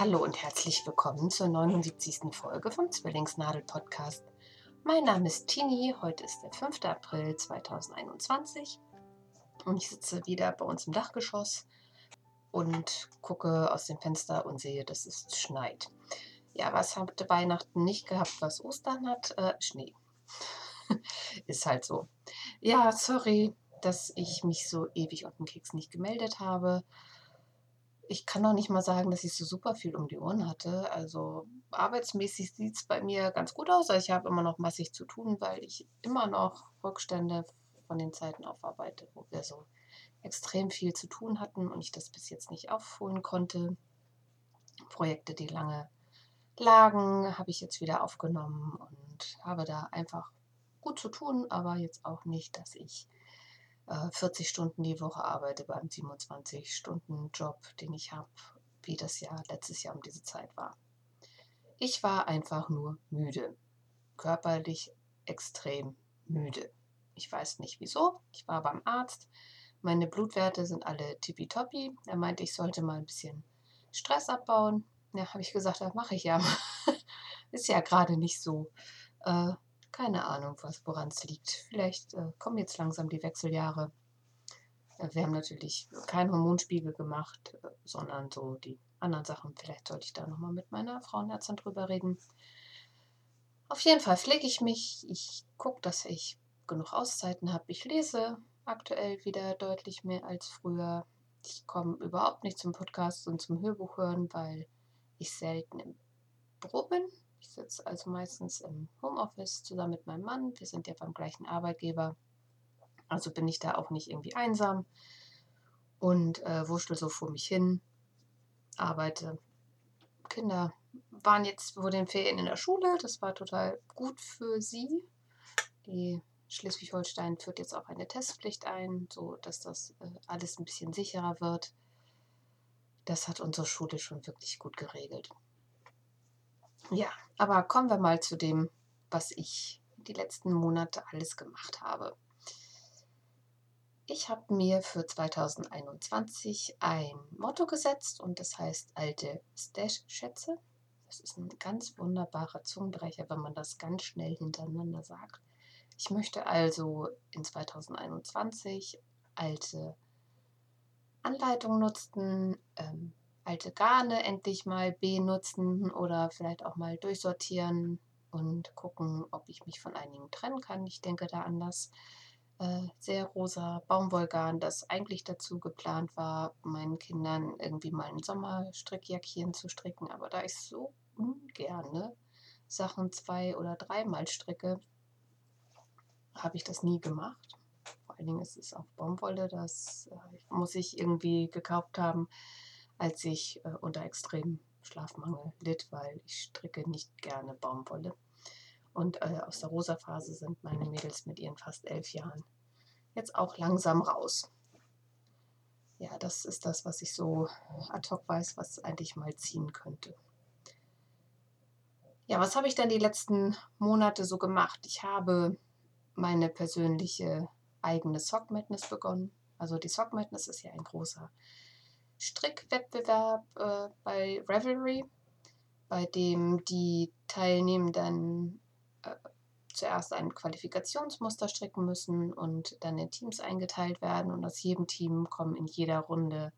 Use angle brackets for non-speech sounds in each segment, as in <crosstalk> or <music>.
Hallo und herzlich willkommen zur 79. Folge vom Zwillingsnadel Podcast. Mein Name ist Tini, heute ist der 5. April 2021 und ich sitze wieder bei uns im Dachgeschoss und gucke aus dem Fenster und sehe, dass es schneit. Ja, was hatte Weihnachten nicht gehabt, was Ostern hat? Äh, Schnee. <laughs> ist halt so. Ja, sorry, dass ich mich so ewig auf den Keks nicht gemeldet habe ich kann noch nicht mal sagen, dass ich so super viel um die Ohren hatte. Also arbeitsmäßig sieht es bei mir ganz gut aus. Ich habe immer noch massig zu tun, weil ich immer noch Rückstände von den Zeiten aufarbeite, wo wir so extrem viel zu tun hatten und ich das bis jetzt nicht aufholen konnte. Projekte, die lange lagen, habe ich jetzt wieder aufgenommen und habe da einfach gut zu tun, aber jetzt auch nicht, dass ich 40 äh, Stunden die Woche arbeite beim 27-Stunden-Job, den ich habe, wie das Jahr letztes Jahr um diese Zeit war. Ich war einfach nur müde, körperlich extrem müde. Ich weiß nicht wieso. Ich war beim Arzt. Meine Blutwerte sind alle tippitoppi. Er meinte, ich sollte mal ein bisschen Stress abbauen. Ja, habe ich gesagt, das mache ich ja. <laughs> Ist ja gerade nicht so. Äh, keine Ahnung, woran es liegt. Vielleicht äh, kommen jetzt langsam die Wechseljahre. Äh, wir haben natürlich keinen Hormonspiegel gemacht, äh, sondern so die anderen Sachen. Vielleicht sollte ich da nochmal mit meiner Frauenärztin drüber reden. Auf jeden Fall pflege ich mich. Ich gucke, dass ich genug Auszeiten habe. Ich lese aktuell wieder deutlich mehr als früher. Ich komme überhaupt nicht zum Podcast und zum Hörbuch hören, weil ich selten im Büro bin. Ich sitze also meistens im Homeoffice zusammen mit meinem Mann. Wir sind ja beim gleichen Arbeitgeber. Also bin ich da auch nicht irgendwie einsam und äh, wurschtel so vor mich hin, arbeite. Kinder waren jetzt vor den Ferien in der Schule. Das war total gut für sie. Die Schleswig-Holstein führt jetzt auch eine Testpflicht ein, so dass das äh, alles ein bisschen sicherer wird. Das hat unsere Schule schon wirklich gut geregelt. Ja, aber kommen wir mal zu dem, was ich die letzten Monate alles gemacht habe. Ich habe mir für 2021 ein Motto gesetzt und das heißt alte Stash-Schätze. Das ist ein ganz wunderbarer Zungenbrecher, wenn man das ganz schnell hintereinander sagt. Ich möchte also in 2021 alte Anleitungen nutzen, ähm, alte Garne endlich mal benutzen oder vielleicht auch mal durchsortieren und gucken, ob ich mich von einigen trennen kann. Ich denke da an das äh, sehr rosa Baumwollgarn, das eigentlich dazu geplant war, meinen Kindern irgendwie mal ein Sommerstrickjäckchen zu stricken. Aber da ich so ungerne Sachen zwei- oder dreimal stricke, habe ich das nie gemacht. Vor allen Dingen ist es auch Baumwolle, das äh, muss ich irgendwie gekauft haben, als ich äh, unter extremem Schlafmangel litt, weil ich stricke nicht gerne Baumwolle. Und äh, aus der rosa Phase sind meine Mädels mit ihren fast elf Jahren jetzt auch langsam raus. Ja, das ist das, was ich so ad hoc weiß, was eigentlich mal ziehen könnte. Ja, was habe ich dann die letzten Monate so gemacht? Ich habe meine persönliche eigene Sock Madness begonnen. Also die Sock Madness ist ja ein großer Strickwettbewerb äh, bei Revelry, bei dem die Teilnehmenden äh, zuerst ein Qualifikationsmuster stricken müssen und dann in Teams eingeteilt werden. Und aus jedem Team kommen in jeder Runde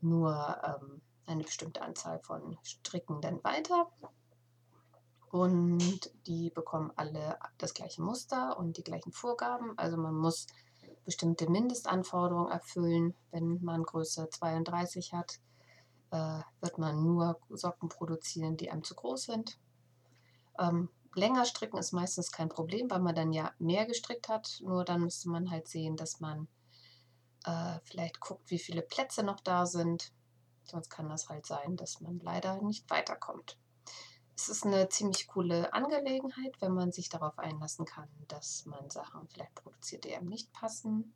nur ähm, eine bestimmte Anzahl von Strickenden weiter. Und die bekommen alle das gleiche Muster und die gleichen Vorgaben. Also man muss bestimmte Mindestanforderungen erfüllen. Wenn man Größe 32 hat, äh, wird man nur Socken produzieren, die einem zu groß sind. Ähm, länger stricken ist meistens kein Problem, weil man dann ja mehr gestrickt hat. Nur dann müsste man halt sehen, dass man äh, vielleicht guckt, wie viele Plätze noch da sind. Sonst kann das halt sein, dass man leider nicht weiterkommt. Es ist eine ziemlich coole Angelegenheit, wenn man sich darauf einlassen kann, dass man Sachen vielleicht produziert, die einem nicht passen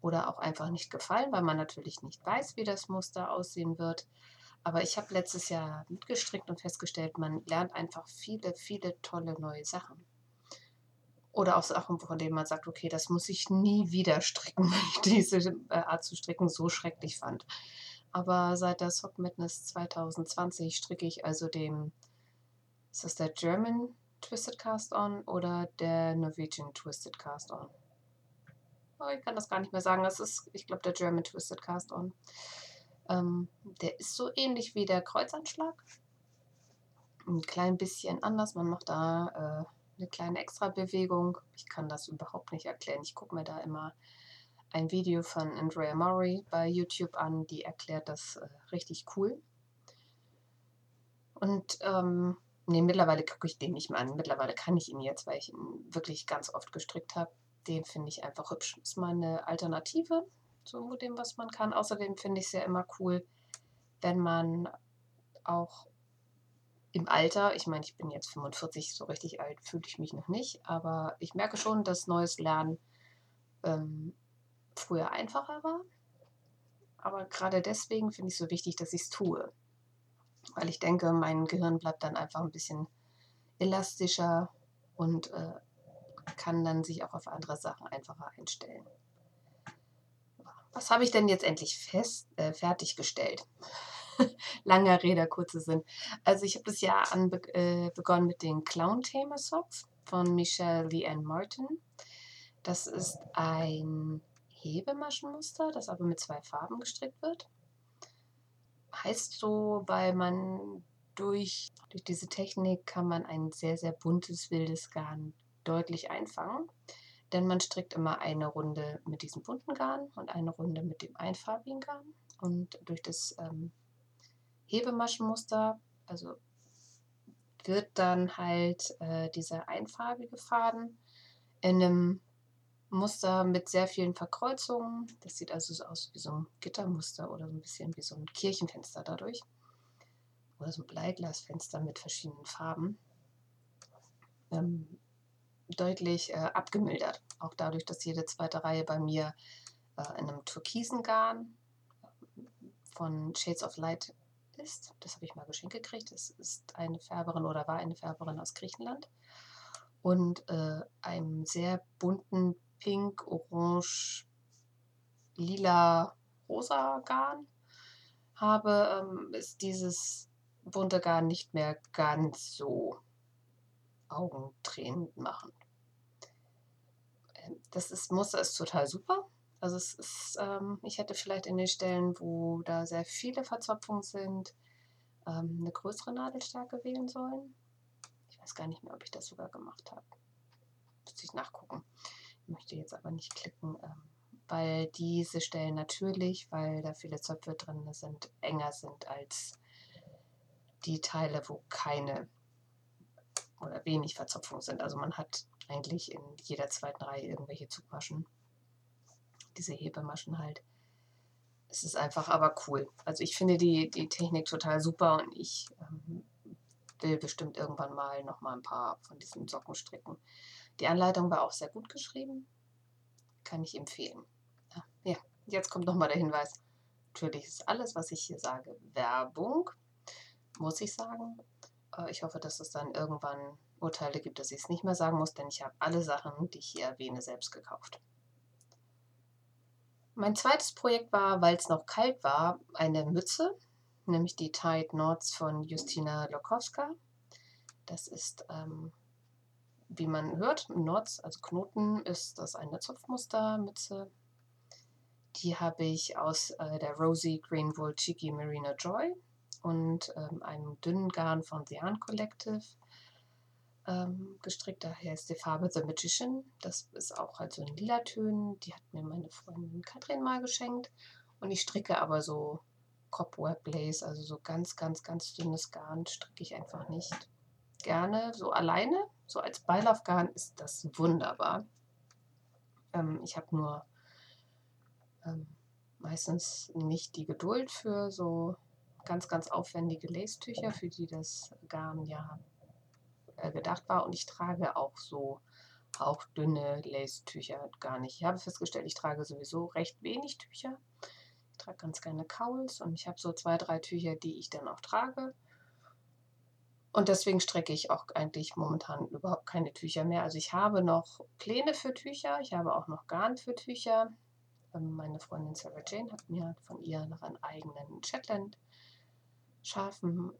oder auch einfach nicht gefallen, weil man natürlich nicht weiß, wie das Muster aussehen wird. Aber ich habe letztes Jahr mitgestrickt und festgestellt, man lernt einfach viele, viele tolle neue Sachen. Oder auch Sachen, von denen man sagt, okay, das muss ich nie wieder stricken, <laughs> weil ich diese äh, Art zu stricken so schrecklich fand. Aber seit der Sock Madness 2020 stricke ich also dem, ist das der German Twisted Cast On oder der Norwegian Twisted Cast On? Oh, ich kann das gar nicht mehr sagen. Das ist, ich glaube, der German Twisted Cast On. Ähm, der ist so ähnlich wie der Kreuzanschlag. Ein klein bisschen anders. Man macht da äh, eine kleine Extra-Bewegung. Ich kann das überhaupt nicht erklären. Ich gucke mir da immer ein Video von Andrea Murray bei YouTube an, die erklärt das äh, richtig cool. Und ähm, nee, mittlerweile gucke ich den nicht mehr an. Mittlerweile kann ich ihn jetzt, weil ich ihn wirklich ganz oft gestrickt habe. Den finde ich einfach hübsch. Ist mal eine Alternative zu dem, was man kann. Außerdem finde ich es ja immer cool, wenn man auch im Alter, ich meine, ich bin jetzt 45, so richtig alt fühle ich mich noch nicht, aber ich merke schon, dass neues Lernen ähm, früher einfacher war. Aber gerade deswegen finde ich es so wichtig, dass ich es tue. Weil ich denke, mein Gehirn bleibt dann einfach ein bisschen elastischer und äh, kann dann sich auch auf andere Sachen einfacher einstellen. Was habe ich denn jetzt endlich fest, äh, fertiggestellt? <laughs> Langer Rede, kurze Sinn. Also ich habe das Jahr an, äh, begonnen mit den Clown-Thema-Socks von Michelle Leanne Martin. Das ist ein Hebemaschenmuster, das aber mit zwei Farben gestrickt wird. Heißt so, weil man durch, durch diese Technik kann man ein sehr, sehr buntes, wildes Garn deutlich einfangen. Denn man strickt immer eine Runde mit diesem bunten Garn und eine Runde mit dem einfarbigen Garn. Und durch das ähm, Hebemaschenmuster, also wird dann halt äh, dieser einfarbige Faden in einem Muster mit sehr vielen Verkreuzungen. Das sieht also so aus wie so ein Gittermuster oder so ein bisschen wie so ein Kirchenfenster dadurch. Oder so ein Bleiglasfenster mit verschiedenen Farben. Ähm, deutlich äh, abgemildert. Auch dadurch, dass jede zweite Reihe bei mir äh, in einem türkisen Garn äh, von Shades of Light ist. Das habe ich mal geschenkt gekriegt. Das ist eine Färberin oder war eine Färberin aus Griechenland. Und äh, einem sehr bunten Pink, Orange, Lila, Rosa Garn habe, ähm, ist dieses bunte Garn nicht mehr ganz so augentränend machen. Ähm, das ist, Muster ist total super. Also es ist, ähm, ich hätte vielleicht in den Stellen, wo da sehr viele Verzopfungen sind, ähm, eine größere Nadelstärke wählen sollen. Ich weiß gar nicht mehr, ob ich das sogar gemacht habe. Müsste ich nachgucken möchte jetzt aber nicht klicken, ähm, weil diese Stellen natürlich, weil da viele Zöpfe drin sind, enger sind als die Teile, wo keine oder wenig Verzopfung sind. Also man hat eigentlich in jeder zweiten Reihe irgendwelche Zugmaschen, diese Hebemaschen halt. Es ist einfach aber cool. Also ich finde die, die Technik total super und ich ähm, will bestimmt irgendwann mal noch mal ein paar von diesen Socken stricken. Die Anleitung war auch sehr gut geschrieben. Kann ich empfehlen. Ja, jetzt kommt nochmal der Hinweis. Natürlich ist alles, was ich hier sage, Werbung, muss ich sagen. Äh, ich hoffe, dass es dann irgendwann Urteile gibt, dass ich es nicht mehr sagen muss, denn ich habe alle Sachen, die ich hier erwähne, selbst gekauft. Mein zweites Projekt war, weil es noch kalt war, eine Mütze, nämlich die Tide Knots von Justina Lokowska. Das ist ähm, wie man hört, Knots, also Knoten, ist das eine Zopfmustermütze. Die habe ich aus äh, der Rosy Green Wool Cheeky Merino Joy und ähm, einem dünnen Garn von The Yarn Collective ähm, gestrickt. Daher ist die Farbe The Magician. Das ist auch halt so in lila Tönen. Die hat mir meine Freundin Katrin mal geschenkt. Und ich stricke aber so Cobweb Lace, also so ganz, ganz, ganz dünnes Garn stricke ich einfach nicht gerne so alleine. So als Beilaufgarn ist das wunderbar. Ähm, ich habe nur ähm, meistens nicht die Geduld für so ganz, ganz aufwendige Lace-Tücher, für die das Garn ja äh, gedacht war. Und ich trage auch so auch dünne Lace-Tücher gar nicht. Ich habe festgestellt, ich trage sowieso recht wenig Tücher. Ich trage ganz gerne Cowls und ich habe so zwei, drei Tücher, die ich dann auch trage. Und deswegen strecke ich auch eigentlich momentan überhaupt keine Tücher mehr. Also ich habe noch Pläne für Tücher, ich habe auch noch Garn für Tücher, Ähm, meine Freundin Sarah Jane hat mir von ihren eigenen Shetland scharfen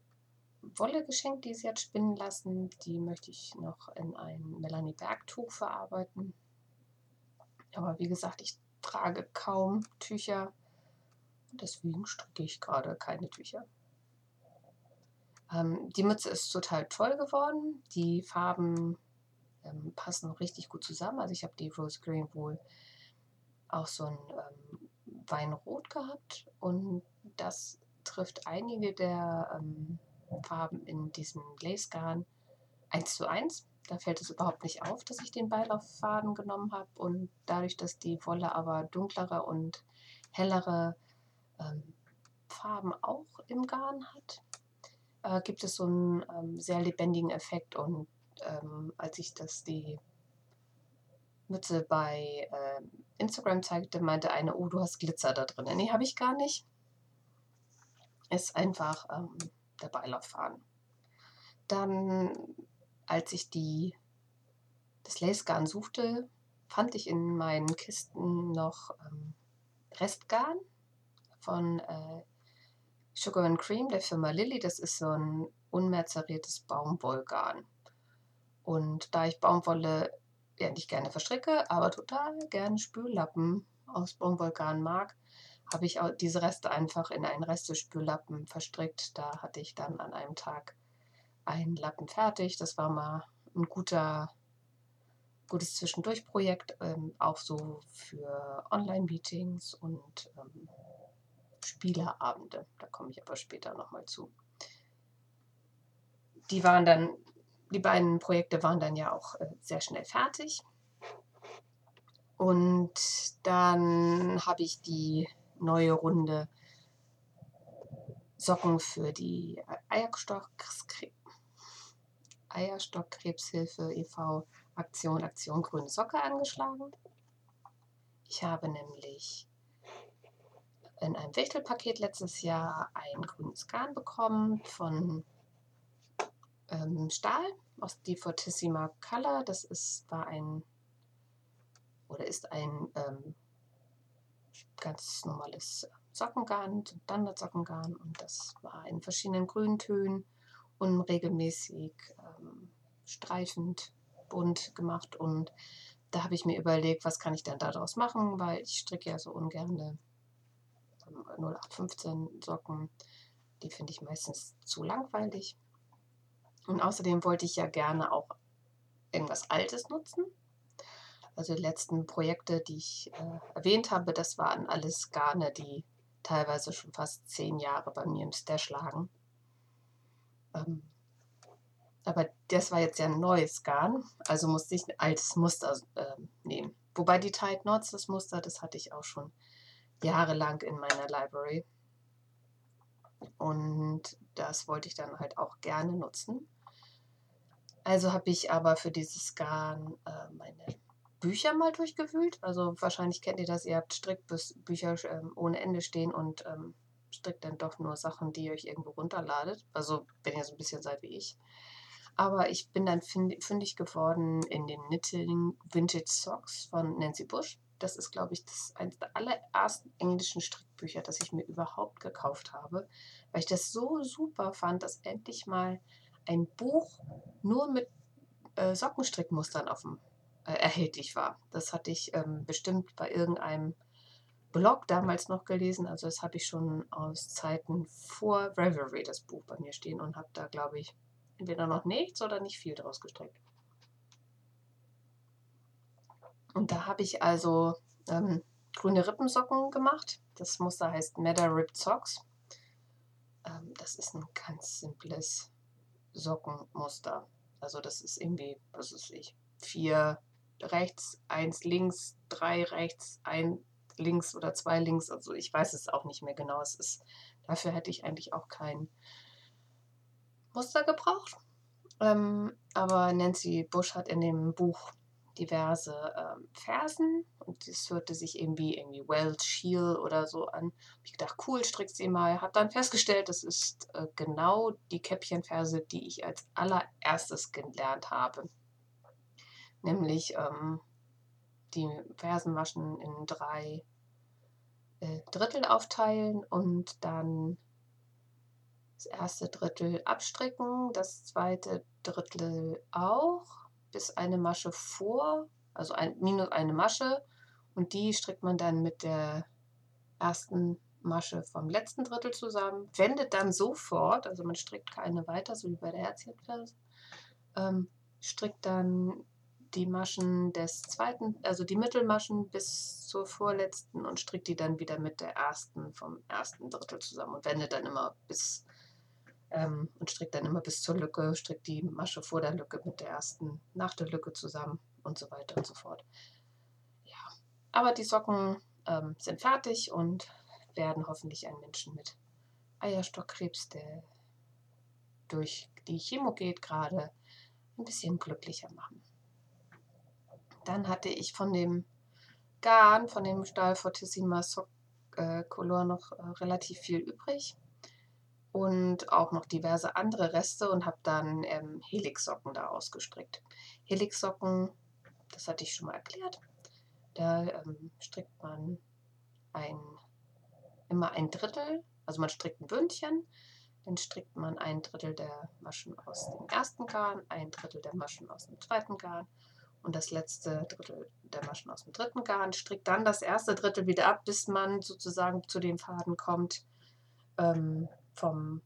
Wolle geschenkt, die sie hat spinnen lassen. Die möchte ich noch in ein Melanie Berg Tuch verarbeiten. Aber wie gesagt, ich trage kaum Tücher. Deswegen stricke ich gerade keine Tücher. Ähm, die Mütze ist total toll geworden. Die Farben ähm, passen richtig gut zusammen. Also ich habe die Rose Green wohl auch so ein ähm, Weinrot gehabt und das trifft einige der ähm, Farben in diesem Lace Garn 1 zu 1. Da fällt es überhaupt nicht auf, dass ich den Beilauffaden genommen habe und dadurch, dass die Wolle aber dunklere und hellere ähm, Farben auch im Garn hat, äh, gibt es so einen ähm, sehr lebendigen Effekt und ähm, als ich das die Mütze bei äh, Instagram zeigte, meinte eine, oh, du hast Glitzer da drin. Nee, habe ich gar nicht. Ist einfach ähm, der Beilauffaden. Dann, als ich die, das Lacegarn suchte, fand ich in meinen Kisten noch ähm, Restgarn von äh, Sugar and Cream der Firma Lilly. Das ist so ein unmerzeriertes Baumwollgarn. Und da ich Baumwolle ja nicht gerne verstricke, aber total gerne Spüllappen aus Baumwollgarn mag, habe ich auch diese Reste einfach in einen Restespüllappen verstrickt. Da hatte ich dann an einem Tag einen Lappen fertig. Das war mal ein guter, gutes Zwischendurchprojekt, ähm, auch so für Online-Meetings und ähm, Spieleabende. Da komme ich aber später nochmal zu. Die waren dann die beiden Projekte waren dann ja auch äh, sehr schnell fertig. Und dann habe ich die neue Runde Socken für die Eierstockkrebshilfe e.V. Aktion Aktion Grüne Socke angeschlagen. Ich habe nämlich in einem Wichtelpaket letztes Jahr ein grünes Garn bekommen von ähm, Stahl aus die Fortissima Color. Das ist, war ein oder ist ein ähm, ganz normales Sockengarn, Standardsockengarn. Und das war in verschiedenen Grüntönen und regelmäßig ähm, streifend bunt gemacht. Und da habe ich mir überlegt, was kann ich denn daraus machen, weil ich stricke ja so ungern 0815 Socken, die finde ich meistens zu langweilig. Und außerdem wollte ich ja gerne auch irgendwas Altes nutzen. Also die letzten Projekte, die ich äh, erwähnt habe, das waren alles Garne, die teilweise schon fast zehn Jahre bei mir im Stash lagen. Ähm, aber das war jetzt ja ein neues Garn, also musste ich ein altes Muster äh, nehmen. Wobei die Tide Knots, das Muster, das hatte ich auch schon jahrelang in meiner Library. Und das wollte ich dann halt auch gerne nutzen. Also habe ich aber für dieses Garn äh, meine Bücher mal durchgewühlt. Also wahrscheinlich kennt ihr das, ihr habt Strickbücher ähm, ohne Ende stehen und ähm, strickt dann doch nur Sachen, die ihr euch irgendwo runterladet. Also wenn ihr so ein bisschen seid wie ich. Aber ich bin dann fündig geworden in den Knitting Vintage Socks von Nancy Bush. Das ist, glaube ich, das eines der allerersten englischen Strickbücher, das ich mir überhaupt gekauft habe, weil ich das so super fand, dass endlich mal ein Buch nur mit äh, Sockenstrickmustern auf dem, äh, erhältlich war. Das hatte ich ähm, bestimmt bei irgendeinem Blog damals noch gelesen. Also das habe ich schon aus Zeiten vor Reverie das Buch bei mir stehen und habe da, glaube ich, entweder noch nichts oder nicht viel draus gestrickt. Und da habe ich also ähm, grüne Rippensocken gemacht. Das Muster heißt Meadow Ripped Socks. Ähm, das ist ein ganz simples Sockenmuster. Also das ist irgendwie, was ist ich, vier rechts, eins links, drei rechts, ein links oder zwei links. Also ich weiß es auch nicht mehr genau. Es ist, dafür hätte ich eigentlich auch kein Muster gebraucht. Ähm, aber Nancy Bush hat in dem Buch diverse ähm, Fersen und das hörte sich irgendwie irgendwie Welsh Shield oder so an. Hab ich gedacht, cool, strickst sie mal. Hab dann festgestellt, das ist äh, genau die Käppchenferse, die ich als allererstes gelernt habe. Nämlich ähm, die Fersen waschen in drei äh, Drittel aufteilen und dann das erste Drittel abstricken, das zweite Drittel auch, bis eine Masche vor, also ein, minus eine Masche. Und die strickt man dann mit der ersten Masche vom letzten Drittel zusammen, wendet dann sofort, also man strickt keine weiter, so wie bei der Herzchenferse, ähm, strickt dann die Maschen des zweiten, also die Mittelmaschen bis zur vorletzten und strickt die dann wieder mit der ersten vom ersten Drittel zusammen und wendet dann immer bis ähm, und strickt dann immer bis zur Lücke, strickt die Masche vor der Lücke mit der ersten nach der Lücke zusammen und so weiter und so fort. Ja, aber die Socken ähm, sind fertig und werden hoffentlich einen Menschen mit Eierstockkrebs, der durch die Chemo geht, gerade ein bisschen glücklicher machen. Dann hatte ich von dem Garn, von dem Stahl Fortissima Sock äh, Color noch äh, relativ viel übrig und auch noch diverse andere Reste und habe dann ähm, Helix-Socken da ausgestrickt. Helix-Socken, das hatte ich schon mal erklärt, da ähm, strickt man ein, immer ein Drittel, also man strickt ein Bündchen, dann strickt man ein Drittel der Maschen aus dem ersten Garn, ein Drittel der Maschen aus dem zweiten Garn und das letzte Drittel der Maschen aus dem dritten Garn, strickt dann das erste Drittel wieder ab, bis man sozusagen zu dem Faden kommt ähm, vom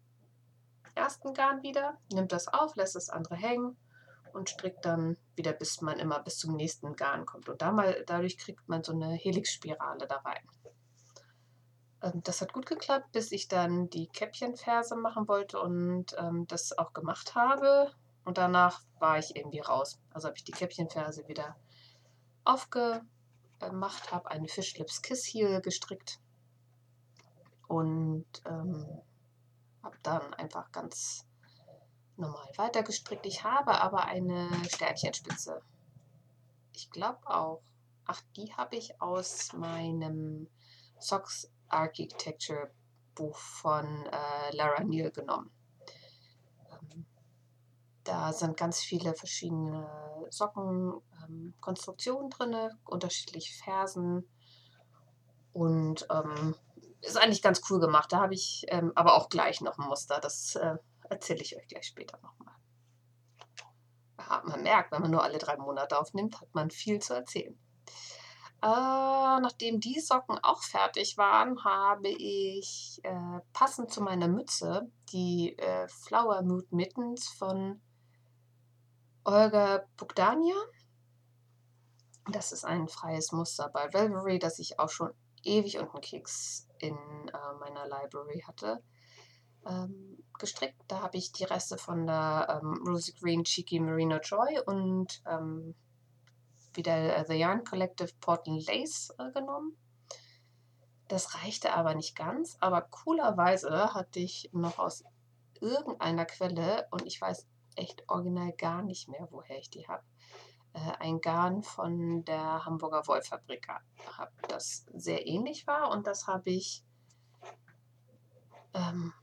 ersten Garn wieder, nimmt das auf, lässt das andere hängen und strickt dann wieder, bis man immer bis zum nächsten Garn kommt. Und da mal, dadurch kriegt man so eine Helixspirale da rein. Ähm, das hat gut geklappt, bis ich dann die Käppchenferse machen wollte und ähm, das auch gemacht habe. Und danach war ich irgendwie raus. Also habe ich die Käppchenferse wieder aufgemacht, habe eine Fishlips Kiss Heel gestrickt und ähm, habe dann einfach ganz normal weiter gestrickt. Ich habe aber eine Sternchenspitze. Ich glaube auch. Ach, die habe ich aus meinem Socks Architecture Buch von äh, Lara Neal genommen. Ähm, da sind ganz viele verschiedene Sockenkonstruktionen ähm, drin, unterschiedliche Fersen und ähm, ist eigentlich ganz cool gemacht. Da habe ich ähm, aber auch gleich noch ein Muster. Das äh, erzähle ich euch gleich später nochmal. Ja, man merkt, wenn man nur alle drei Monate aufnimmt, hat man viel zu erzählen. Äh, nachdem die Socken auch fertig waren, habe ich äh, passend zu meiner Mütze die äh, Flower Mood Mittens von Olga Bogdania. Das ist ein freies Muster bei Velvery, das ich auch schon ewig und einen Keks in äh, meiner Library hatte. Ähm, gestrickt. Da habe ich die Reste von der ähm, Rosy Green Cheeky Merino Joy und ähm, wieder äh, The Yarn Collective Portland Lace äh, genommen. Das reichte aber nicht ganz, aber coolerweise hatte ich noch aus irgendeiner Quelle, und ich weiß echt original gar nicht mehr, woher ich die habe, ein Garn von der Hamburger Wollfabrik habe, das sehr ähnlich war und das habe ich ähm,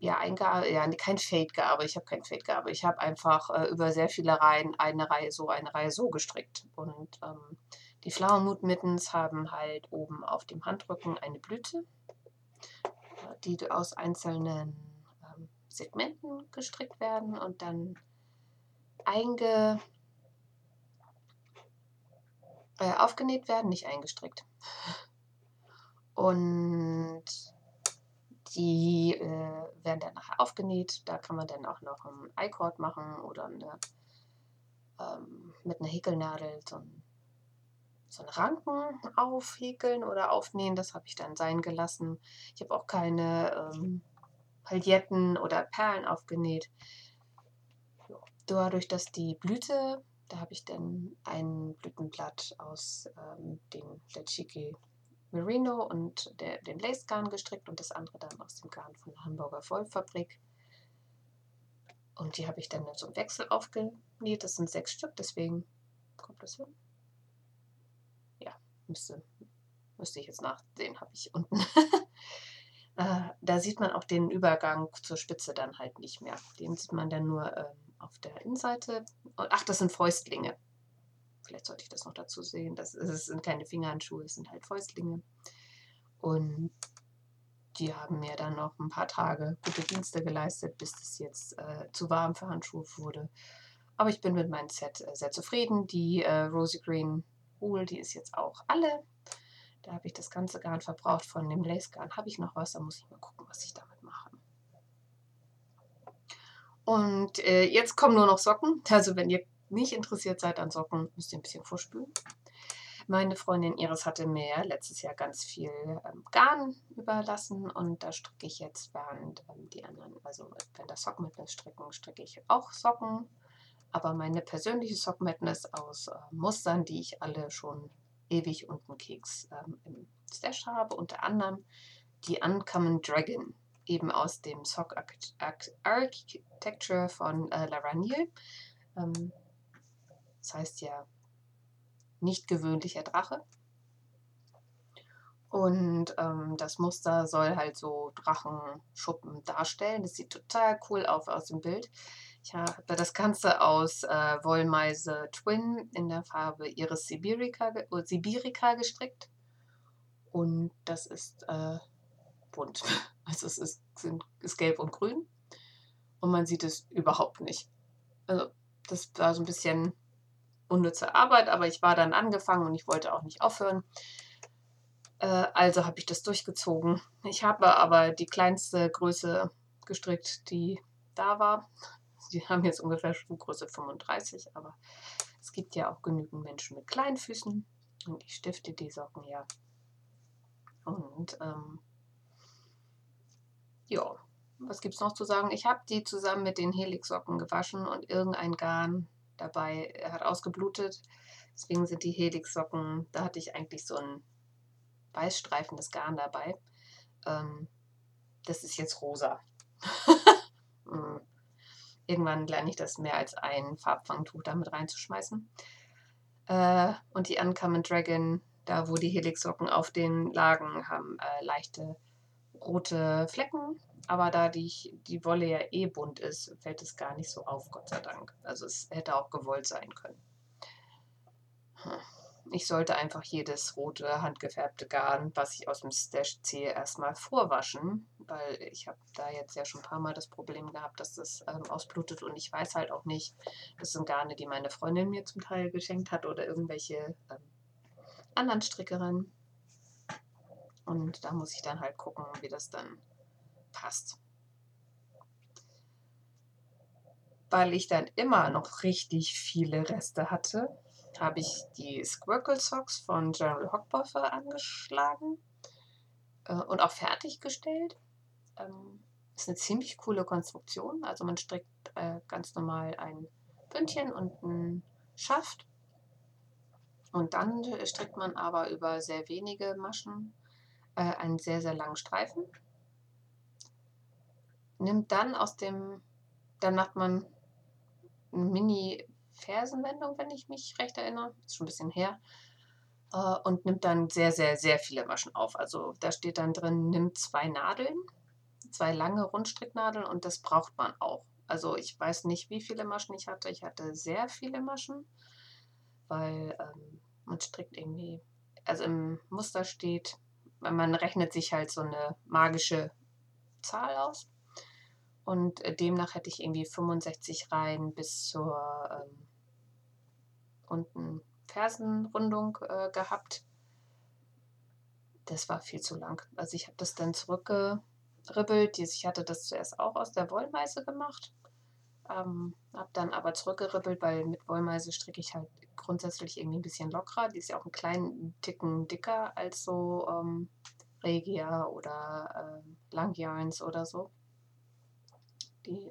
ja, ein ja, kein Fade gearbeitet. Ich habe kein Fade gearbeitet. Ich habe einfach äh, über sehr viele Reihen eine Reihe so, eine Reihe so gestrickt. Und ähm, die Flower Mood Mittens haben halt oben auf dem Handrücken eine Blüte, äh, die aus einzelnen ähm, Segmenten gestrickt werden und dann einge äh, aufgenäht werden, nicht eingestrickt. Und die äh, werden dann nachher aufgenäht. Da kann man dann auch noch einen I-Cord machen oder eine, ähm, mit einer Häkelnadel so, ein, so einen Ranken aufhäkeln oder aufnähen. Das habe ich dann sein gelassen. Ich habe auch keine ähm, Pailletten oder Perlen aufgenäht. Dadurch, dass die Blüte, da habe ich dann ein Blütenblatt aus ähm, dem Lechiki Merino und der, dem Lace-Garn gestrickt und das andere dann aus dem Garn von der Hamburger Vollfabrik. Und die habe ich dann so im Wechsel aufgenäht. Das sind sechs Stück, deswegen kommt das hin. Ja, müsste, müsste ich jetzt nachsehen, habe ich unten. <laughs> äh, da sieht man auch den Übergang zur Spitze dann halt nicht mehr. Den sieht man dann nur ähm, auf der Innenseite. Ach, das sind Fäustlinge. vielleicht sollte ich das noch dazu sehen. Das, es sind keine Fingerhandschuhe, es sind halt Fäustlinge. Und die haben mir dann noch ein paar Tage gute Dienste geleistet, bis es jetzt äh, zu warm für Handschuhe wurde. Aber ich bin mit meinem Set äh, sehr zufrieden. Die äh, Rosy Green Wool, die ist jetzt auch alle. Da habe ich das ganze Garn verbraucht. Von dem Lace Garn habe ich noch was. Da muss ich mal gucken, was ich damit mache. Und äh, jetzt kommen nur noch Socken. Also wenn ihr nicht interessiert seid an Socken, müsst ihr ein bisschen vorspülen. Meine Freundin Iris hatte mir letztes Jahr ganz viel ähm, Garn überlassen und da stricke ich jetzt, während ähm, die anderen, also wenn das Sockmadness stricken, stricke ich auch Socken. Aber meine persönliche Sockmadness aus äh, Mustern, die ich alle schon ewig unten Keks ähm, im Stash habe, unter anderem die Uncommon Dragon, eben aus dem Sock Architecture von äh, Lara Neal. Ähm, das heißt ja nicht gewöhnlicher Drache. Und ähm, das Muster soll halt so Drachenschuppen darstellen. Das sieht total cool auf aus dem Bild. Ich habe das Ganze aus äh, Wollmeise Twin in der Farbe Iris Sibirica, äh, Sibirica gestrickt. Und das ist äh, bunt. Also es ist, sind, ist gelb und grün. Und man sieht es überhaupt nicht. Also das war so ein bisschen unnütze Arbeit, aber ich war dann angefangen und ich wollte auch nicht aufhören. Äh, also habe ich das durchgezogen. Ich habe aber die kleinste Größe gestrickt, die da war. Die haben jetzt ungefähr Schuhgröße 35, aber es gibt ja auch genügend Menschen mit kleinen Füßen und ich stifte die Socken ja. Und ähm, ja, was gibt es noch zu sagen? Ich habe die zusammen mit den Helix-Socken gewaschen und irgendein Garn dabei. Er hat ausgeblutet. Deswegen sind die Helix-Socken, da hatte ich eigentlich so ein weißstreifendes Garn dabei. Ähm, das ist jetzt rosa. <laughs> Hm. Irgendwann lerne ich das mehr als ein Farbfangtuch damit reinzuschmeißen. Äh, und die Uncommon Dragon, da wo die Helix-Socken auf den lagen, haben äh, leichte rote Flecken aber da die, die Wolle ja eh bunt ist, fällt es gar nicht so auf, Gott sei Dank. Also es hätte auch gewollt sein können. Hm. Ich sollte einfach jedes rote, handgefärbte Garn, was ich aus dem Stash ziehe, erstmal vorwaschen, weil ich habe da jetzt ja schon ein paar Mal das Problem gehabt, dass das ähm, ausblutet und ich weiß halt auch nicht, das sind Garne, die meine Freundin mir zum Teil geschenkt hat oder irgendwelche ähm, anderen Strickerinnen. Und da muss ich dann halt gucken, wie das dann passt. Weil ich dann immer noch richtig viele Reste hatte, habe ich die Squircle Socks von General Hockbuffer angeschlagen äh, und auch fertiggestellt. Ähm, ist eine ziemlich coole Konstruktion. Also man strickt äh, ganz normal ein Bündchen und ein Schaft. Und dann strickt man aber über sehr wenige Maschen äh, einen sehr, sehr langen Streifen nimmt dann aus dem, dann macht man eine Mini-Fersenwendung, wenn ich mich recht erinnere, ist schon ein bisschen her, äh, und nimmt dann sehr, sehr, sehr viele Maschen auf. Also da steht dann drin, nimmt zwei Nadeln, zwei lange Rundstricknadeln und das braucht man auch. Also ich weiß nicht, wie viele Maschen ich hatte. Ich hatte sehr viele Maschen, weil ähm, man strickt irgendwie, also im Muster steht, man rechnet sich halt so eine magische Zahl aus. Und äh, demnach hätte ich irgendwie 65 Reihen bis zur ähm, unten Fersenrundung äh, gehabt. Das war viel zu lang. Also ich habe das dann zurückgeribbelt. Ich hatte das zuerst auch aus der Wollmeise gemacht. Ähm, habe dann aber zurückgeribbelt, weil mit Wollmeise stricke ich halt grundsätzlich irgendwie ein bisschen lockerer. Die ist ja auch einen kleinen Ticken dicker als so ähm, Regia oder äh, Langyarns oder so. Die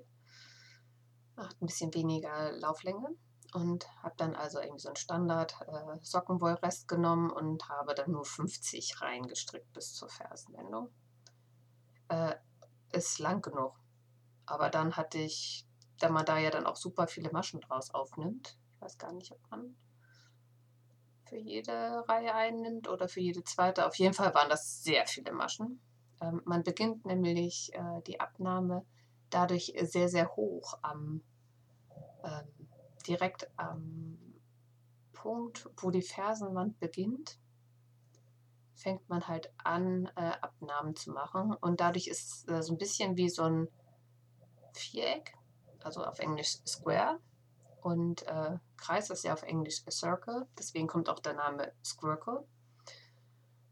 hat ein bisschen weniger Lauflänge und habe dann also irgendwie so einen Standard äh, Sockenwollrest genommen und habe dann nur 50 reingestrickt bis zur Fersenwendung. Äh, ist lang genug. Aber dann hatte ich, da man da ja dann auch super viele Maschen draus aufnimmt, ich weiß gar nicht, ob man für jede Reihe einnimmt oder für jede zweite. Auf jeden Fall waren das sehr viele Maschen. Ähm, man beginnt nämlich äh, die Abnahme dadurch sehr, sehr hoch am, ähm, direkt am Punkt, wo die Fersenwand beginnt, fängt man halt an, äh, Abnahmen zu machen. Und dadurch ist es äh, so ein bisschen wie so ein Viereck, also auf Englisch Square. Und äh, Kreis ist ja auf Englisch a Circle, deswegen kommt auch der Name Squircle.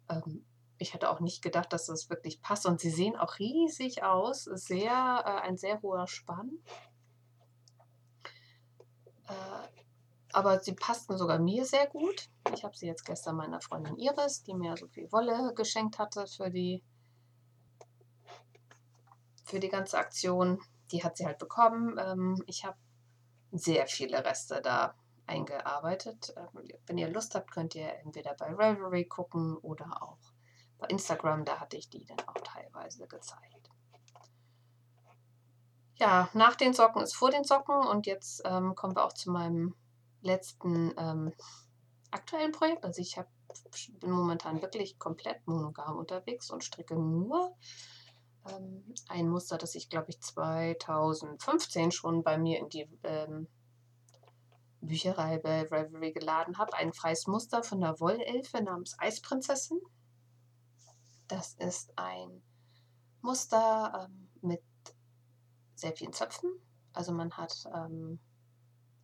Ähm, ich hätte auch nicht gedacht, dass das wirklich passt. Und sie sehen auch riesig aus. Sehr, äh, ein sehr hoher Spann. Äh, aber sie passten sogar mir sehr gut. Ich habe sie jetzt gestern meiner Freundin Iris, die mir so viel Wolle geschenkt hatte für die, für die ganze Aktion. Die hat sie halt bekommen. Ähm, ich habe sehr viele Reste da eingearbeitet. Ähm, wenn ihr Lust habt, könnt ihr entweder bei Ravelry gucken oder auch bei Instagram. Da hatte ich die dann auch teilweise gezeigt. Ja, nach den Socken ist vor den Socken und jetzt ähm, kommen wir auch zu meinem letzten ähm, aktuellen Projekt. Also ich hab, bin momentan wirklich komplett monogam unterwegs und stricke nur ähm, ein Muster, das ich glaube ich 2015 schon bei mir in die ähm, Bücherei bei Reverie geladen habe. Ein freies Muster von der Wollelfe namens Eisprinzessin. Das ist ein Muster ähm, mit sehr vielen Zöpfen. Also man hat ähm,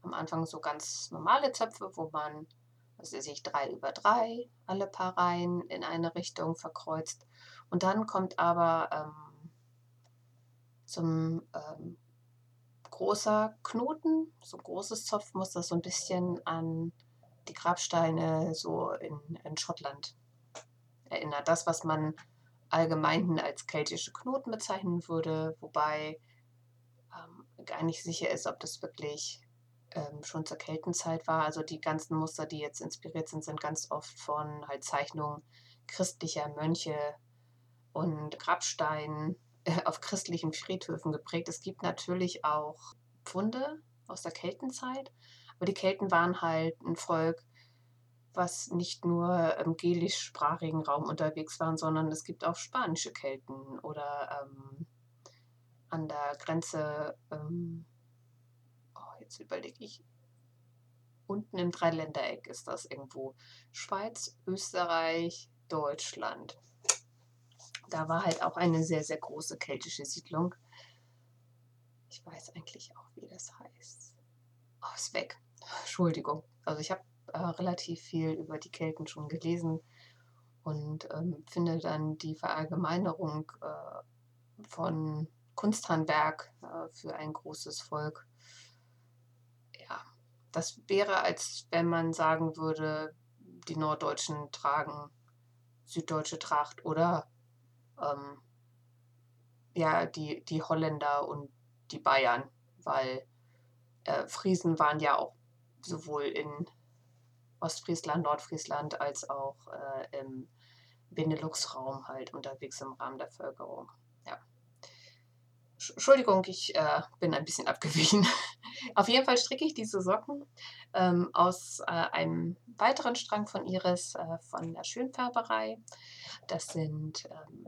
am Anfang so ganz normale Zöpfe, wo man, was weiß drei über drei, alle paar Reihen in eine Richtung verkreuzt. Und dann kommt aber ähm, zum ähm, großer Knoten, so ein großes Zopfmuster, so ein bisschen an die Grabsteine so in, in Schottland erinnert. Das, was man allgemein als keltische Knoten bezeichnen würde, wobei ähm, gar nicht sicher ist, ob das wirklich ähm, schon zur Keltenzeit war. Also die ganzen Muster, die jetzt inspiriert sind, sind ganz oft von halt Zeichnungen christlicher Mönche und Grabsteinen auf christlichen Friedhöfen geprägt. Es gibt natürlich auch Funde aus der Keltenzeit, aber die Kelten waren halt ein Volk, was nicht nur im gälischsprachigen Raum unterwegs waren, sondern es gibt auch spanische Kelten oder ähm, an der Grenze ähm, jetzt überlege ich, unten im Dreiländereck ist das irgendwo. Schweiz, Österreich, Deutschland. Da war halt auch eine sehr, sehr große keltische Siedlung. Ich weiß eigentlich auch, wie das heißt. Oh, ist weg. Entschuldigung. Also ich habe äh, relativ viel über die Kelten schon gelesen und ähm, finde dann die Verallgemeinerung äh, von Kunsthandwerk äh, für ein großes Volk das wäre, als wenn man sagen würde, die Norddeutschen tragen süddeutsche Tracht oder ähm, ja, die, die Holländer und die Bayern, weil äh, Friesen waren ja auch sowohl in Ostfriesland, Nordfriesland als auch äh, im Benelux-Raum halt unterwegs im Rahmen der Völkerung. Entschuldigung, ich äh, bin ein bisschen <laughs> abgewichen. Auf jeden Fall stricke ich diese Socken ähm, aus äh, einem weiteren Strang von Iris äh, von der Schönfärberei. Das sind ähm,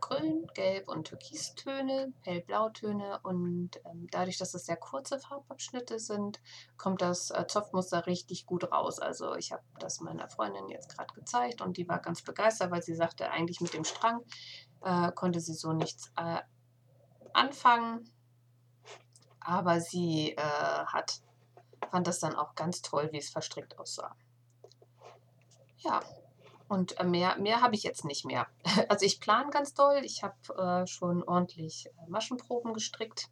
Grün, Gelb und Türkistöne, Hellblautöne und ähm, dadurch, dass es sehr kurze Farbabschnitte sind, kommt das äh, Zopfmuster richtig gut raus. Also ich habe das meiner Freundin jetzt gerade gezeigt und die war ganz begeistert, weil sie sagte, eigentlich mit dem Strang äh, konnte sie so nichts äh, anfangen. Aber sie äh, hat, fand das dann auch ganz toll, wie es verstrickt aussah. Ja, und äh, mehr, mehr habe ich jetzt nicht mehr. <laughs> Also ich plane ganz doll. Ich habe äh, schon ordentlich äh, Maschenproben gestrickt.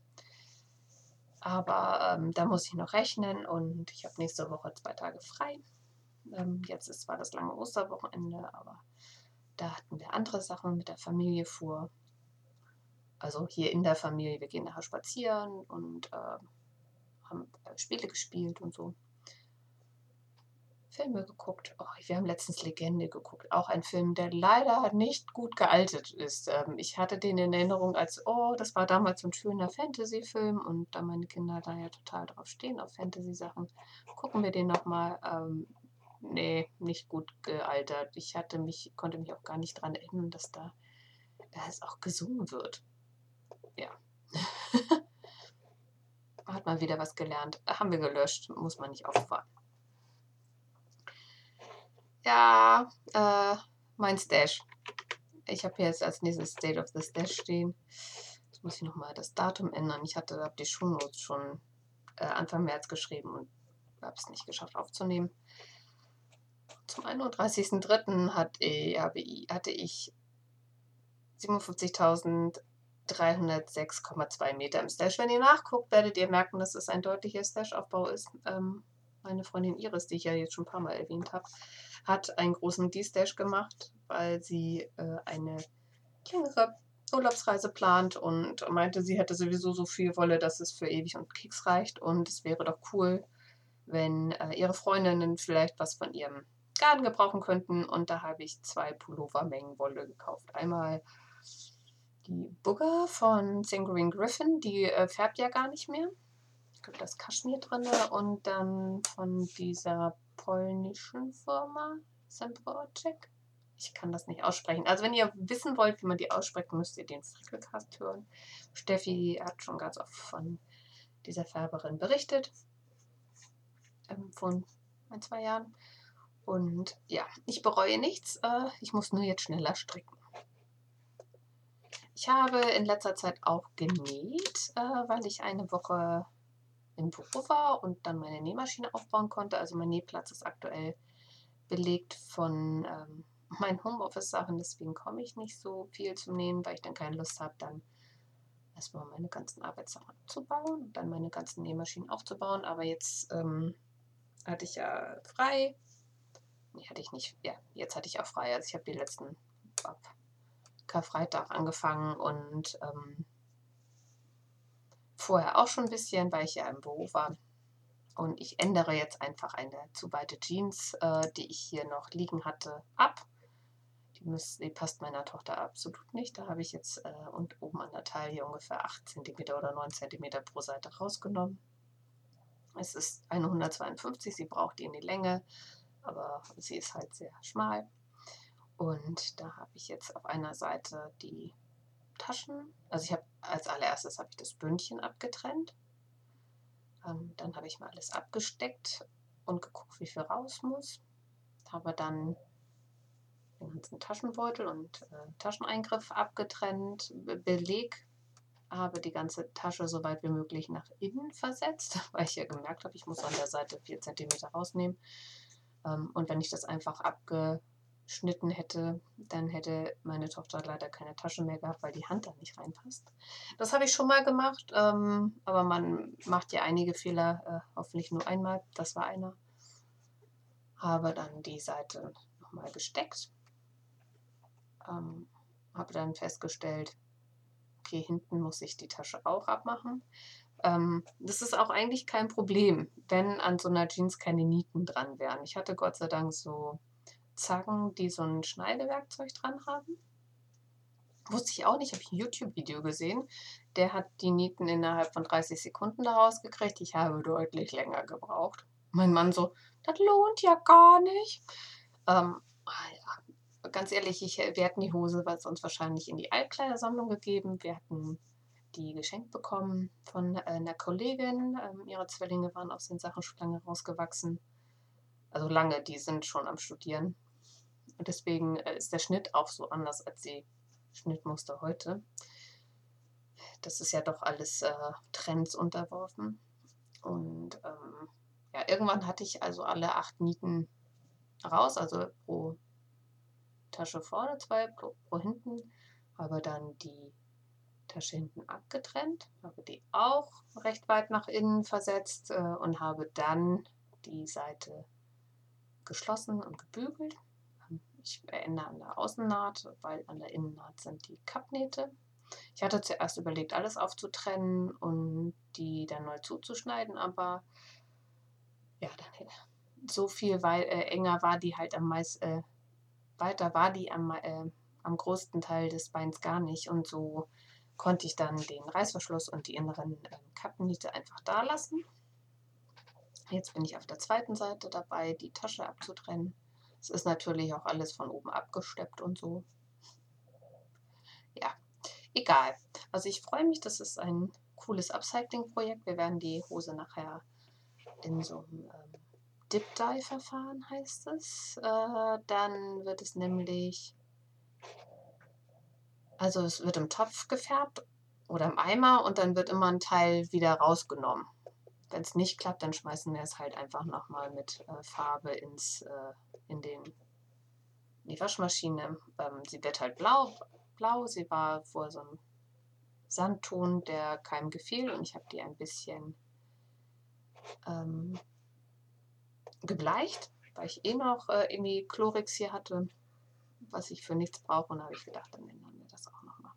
Aber ähm, da muss ich noch rechnen und ich habe nächste Woche zwei Tage frei. Ähm, jetzt ist zwar das lange Osterwochenende, aber da hatten wir andere Sachen mit der Familie vor. Also hier in der Familie, wir gehen nachher spazieren und äh, haben Spiele gespielt und so. Filme geguckt. Oh, wir haben letztens Legende geguckt. Auch ein Film, der leider nicht gut gealtet ist. Ähm, ich hatte den in Erinnerung als, oh, das war damals so ein schöner Fantasy-Film und da meine Kinder da ja total drauf stehen, auf Fantasy-Sachen, gucken wir den nochmal. Ähm, nee, nicht gut gealtert. Ich hatte mich, konnte mich auch gar nicht daran erinnern, dass da es auch gesungen wird ja. <laughs> Hat mal wieder was gelernt. Haben wir gelöscht, muss man nicht auffahren. Ja, äh, mein Stash. Ich habe hier jetzt als nächstes State of the Stash stehen. Jetzt muss ich nochmal das Datum ändern. Ich hatte hab die Shownotes schon äh, Anfang März geschrieben und habe es nicht geschafft aufzunehmen. Zum 31.03. Hat, hatte ich 57.306,2 Meter im Stash. Wenn ihr nachguckt, werdet ihr merken, dass es ein deutlicher Stash-Aufbau ist. Ähm, meine Freundin Iris, die ich ja jetzt schon ein paar Mal erwähnt habe, hat einen großen D-Stash gemacht, weil sie äh, eine längere Urlaubsreise plant und meinte, sie hätte sowieso so viel Wolle, dass es für ewig und Keks reicht und es wäre doch cool, wenn äh, ihre Freundinnen vielleicht was von ihrem Garten gebrauchen könnten und da habe ich zwei Pullovermengen Wolle gekauft. Einmal die Bugger von Green Griffin, die äh, färbt ja gar nicht mehr. Ich glaube, da ist Kaschmir drin und dann von dieser polnischen Firma Sembrocek ich kann das nicht aussprechen. Also wenn ihr wissen wollt, wie man die ausspricht, müsst ihr den Frickelcast hören. Steffi hat schon ganz oft von dieser Färberin berichtet. Ähm, von ein, zwei Jahren. Und ja, ich bereue nichts. Äh, ich muss nur jetzt schneller stricken. Ich habe in letzter Zeit auch genäht, äh, weil ich eine Woche im Büro war und dann meine Nähmaschine aufbauen konnte. Also mein Nähplatz ist aktuell belegt von ähm, <laughs> meinen Homeoffice-Sachen, deswegen komme ich nicht so viel zum Nähen, weil ich dann keine Lust habe, dann erstmal meine ganzen Arbeitssachen abzubauen und dann meine ganzen Nähmaschinen aufzubauen. Aber jetzt ähm, hatte ich ja frei. Nee, hatte ich nicht. Ja, jetzt hatte ich auch frei. Also ich habe die letzten ab Karfreitag angefangen und ähm, vorher auch schon ein bisschen, weil ich ja im Büro war. Und ich ändere jetzt einfach eine zu weite Jeans, äh, die ich hier noch liegen hatte, ab die, muss, die passt meiner Tochter absolut nicht. Da habe ich jetzt äh, und oben an der Taille ungefähr 8 cm oder 9 cm pro Seite rausgenommen. Es ist eine 152, sie braucht die in die Länge, aber sie ist halt sehr schmal. Und da habe ich jetzt auf einer Seite die Taschen. Also ich habe als allererstes habe ich das Bündchen abgetrennt. Ähm, dann habe ich mal alles abgesteckt und geguckt, wie viel raus muss. Habe dann den ganzen Taschenbeutel und äh, Tascheneingriff abgetrennt, Beleg, habe die ganze Tasche so weit wie möglich nach innen versetzt, <laughs> weil ich ja gemerkt habe, ich muss an der Seite 4 cm rausnehmen. Ähm, und wenn ich das einfach abgeschnitten hätte, dann hätte meine Tochter leider keine Tasche mehr gehabt, weil die Hand da nicht reinpasst. Das habe ich schon mal gemacht, ähm, aber man macht ja einige Fehler, äh, hoffentlich nur einmal. Das war einer. Habe dann die Seite nochmal gesteckt ähm, habe dann festgestellt, okay, hinten muss ich die Tasche auch abmachen. Ähm, das ist auch eigentlich kein Problem, wenn an so einer Jeans keine Nieten dran wären. Ich hatte Gott sei Dank so Zangen, die so ein Schneidewerkzeug dran haben. Wusste ich auch nicht, habe ich ein YouTube-Video gesehen. Der hat die Nieten innerhalb von 30 Sekunden daraus gekriegt. Ich habe deutlich länger gebraucht. Mein Mann so, das lohnt ja gar nicht. Ähm, ah ja, ganz ehrlich, ich, wir hätten die Hose sonst wahrscheinlich in die Altkleidersammlung gegeben. Wir hatten die geschenkt bekommen von äh, einer Kollegin. Ähm, ihre Zwillinge waren aus den Sachen schon lange rausgewachsen. Also lange, die sind schon am Studieren. Und deswegen äh, ist der Schnitt auch so anders als die Schnittmuster heute. Das ist ja doch alles äh, Trends unterworfen. Und ähm, ja, irgendwann hatte ich also alle acht Nieten raus, also pro Tasche vorne, zwei pro, pro hinten, habe dann die Tasche hinten abgetrennt, habe die auch recht weit nach innen versetzt äh, und habe dann die Seite geschlossen und gebügelt. Ich beende an der Außennaht, weil an der Innennaht sind die Kappnähte. Ich hatte zuerst überlegt, alles aufzutrennen und die dann neu zuzuschneiden, aber ja, dann so viel weil, äh, enger war die halt am meisten, äh, weiter war die am, äh, am größten Teil des Beins gar nicht. Und so konnte ich dann den Reißverschluss und die inneren äh, Kappenniete einfach da lassen. Jetzt bin ich auf der zweiten Seite dabei, die Tasche abzutrennen. Es ist natürlich auch alles von oben abgesteppt und so. Ja, egal. Also ich freue mich, das ist ein cooles Upcycling-Projekt. Wir werden die Hose nachher in so einem ähm, Dip-Dye-Verfahren heißt es. Äh, dann wird es nämlich, also es wird im Topf gefärbt oder im Eimer und dann wird immer ein Teil wieder rausgenommen. Wenn es nicht klappt, dann schmeißen wir es halt einfach nochmal mit äh, Farbe ins, äh, in, den, in die Waschmaschine. Ähm, sie wird halt blau, blau. Sie war vor so einem Sandton, der keinem gefiel und ich habe die ein bisschen ähm, gebleicht, weil ich eh noch äh, irgendwie Chlorix hier hatte, was ich für nichts brauche. Und habe ich gedacht, dann ändern wir das auch nochmal.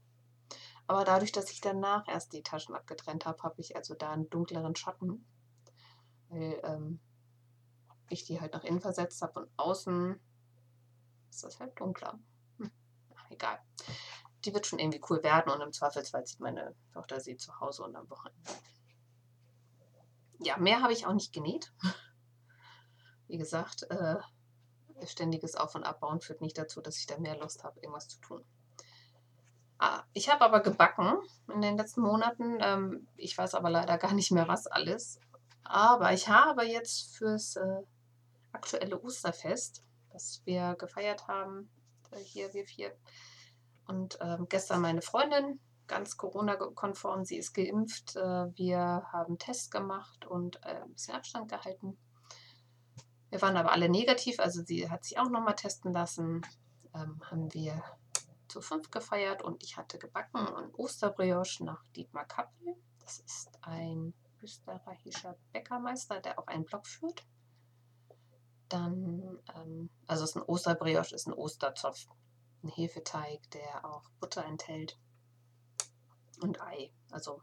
Aber dadurch, dass ich danach erst die Taschen abgetrennt habe, habe ich also da einen dunkleren Schatten, weil ähm, ich die halt nach innen versetzt habe und außen ist das halt dunkler. Hm, egal. Die wird schon irgendwie cool werden und im Zweifelsfall sieht meine Tochter sie zu Hause und am Wochenende. Ja, mehr habe ich auch nicht genäht. Wie gesagt, äh, ständiges Auf- und Abbauen führt nicht dazu, dass ich da mehr Lust habe, irgendwas zu tun. Ah, ich habe aber gebacken in den letzten Monaten. Ähm, ich weiß aber leider gar nicht mehr, was alles. Aber ich habe jetzt fürs äh, aktuelle Osterfest, das wir gefeiert haben, hier wir vier, und ähm, gestern meine Freundin, ganz Corona-konform, sie ist geimpft. Äh, wir haben Tests gemacht und äh, ein bisschen Abstand gehalten. Wir waren aber alle negativ, also sie hat sich auch nochmal testen lassen. Ähm, haben wir zu fünf gefeiert und ich hatte gebacken und Osterbrioche nach Dietmar Kappel. Das ist ein österreichischer Bäckermeister, der auch einen Blog führt. Dann, ähm, also es ist ein Osterbrioche, ist ein Osterzopf, ein Hefeteig, der auch Butter enthält und Ei. Also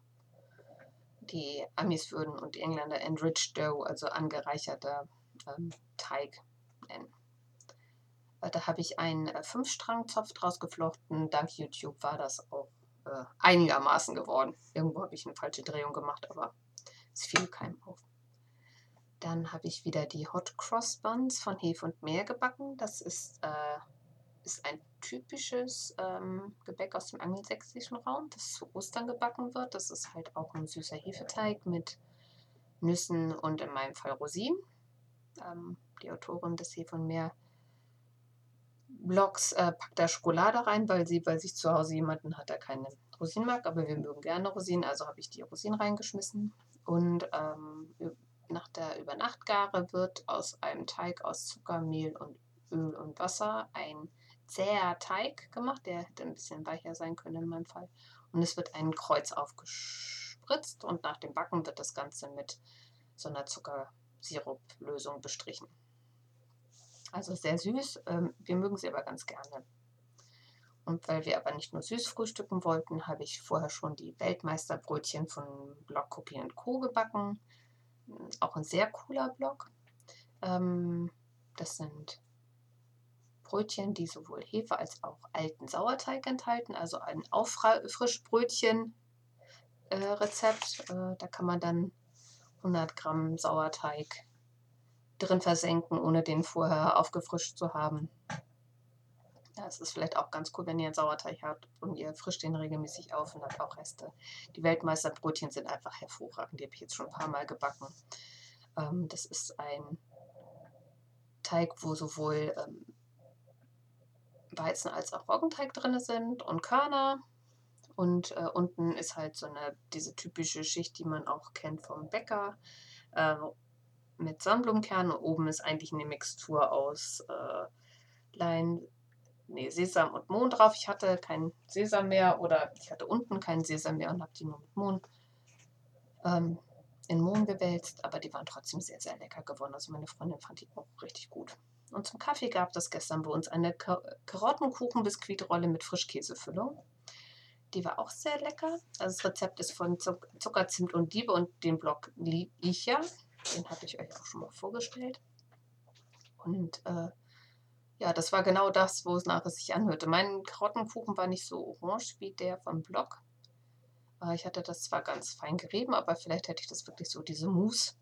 die Amis würden und die Engländer enriched dough, also angereicherter ähm, Teig nennen. Äh, da habe ich einen äh, Fünfstrangzopf draus geflochten. Dank YouTube war das auch äh, einigermaßen geworden. Irgendwo habe ich eine falsche Drehung gemacht, aber es fiel keinem auf. Dann habe ich wieder die Hot Cross Buns von Hefe und Meer gebacken. Das ist, äh, ist ein typisches ähm, Gebäck aus dem angelsächsischen Raum, das zu Ostern gebacken wird. Das ist halt auch ein süßer Hefeteig mit Nüssen und in meinem Fall Rosinen. Ähm, die Autorin des Hefe und Meer Blogs äh, packt da Schokolade rein, weil sie bei sich zu Hause jemanden hat, der keine Rosinen mag, aber wir mögen gerne Rosinen, also habe ich die Rosinen reingeschmissen. Und ähm, nach der Übernachtgare wird aus einem Teig aus Zucker, Mehl und Öl und Wasser ein zäher Teig gemacht, der hätte ein bisschen weicher sein können in meinem Fall. Und es wird ein Kreuz aufgespritzt und nach dem Backen wird das Ganze mit so einer Zuckersirup-Lösung bestrichen. Also sehr süß. Ähm, wir mögen sie aber ganz gerne. Und weil wir aber nicht nur süß frühstücken wollten, habe ich vorher schon die Weltmeisterbrötchen von Block Cookie Co. gebacken. Auch ein sehr cooler Block. Ähm, das sind Brötchen, die sowohl Hefe als auch alten Sauerteig enthalten, also ein Auffrischbrötchen-Rezept. Äh, da kann man dann 100 Gramm Sauerteig drin versenken, ohne den vorher aufgefrischt zu haben. Ja, es ist vielleicht auch ganz cool, wenn ihr einen Sauerteig habt und ihr frischt den regelmäßig auf und habt auch Reste. Die Weltmeisterbrötchen sind einfach hervorragend. Die habe ich jetzt schon ein paar Mal gebacken. Ähm, das ist ein Teig, wo sowohl ähm, Weizen als auch Roggenteig drin sind und Körner. Und äh, unten ist halt so eine, diese typische Schicht, die man auch kennt vom Bäcker, äh, mit Sonnenblumenkernen. Oben ist eigentlich eine Mixtur aus äh, Lein, nee, Sesam und Mohn drauf. Ich hatte kein Sesam mehr oder ich hatte unten keinen Sesam mehr und habe die nur mit Mohn ähm, in Mohn gewälzt. Aber die waren trotzdem sehr, sehr lecker geworden. Also meine Freundin fand die auch richtig gut. Und zum Kaffee gab es gestern bei uns eine Karottenkuchen-Biskuitrolle mit Frischkäsefüllung. Die war auch sehr lecker. Also das Rezept ist von Zucker, Zimt und Liebe und den Blog lieb ich ja. Den habe ich euch auch schon mal vorgestellt. Und äh, ja, das war genau das, wo es nachher sich anhörte. Mein Karottenkuchen war nicht so orange wie der vom Blog. Äh, ich hatte das zwar ganz fein gerieben, aber vielleicht hätte ich das wirklich so, diese Mousse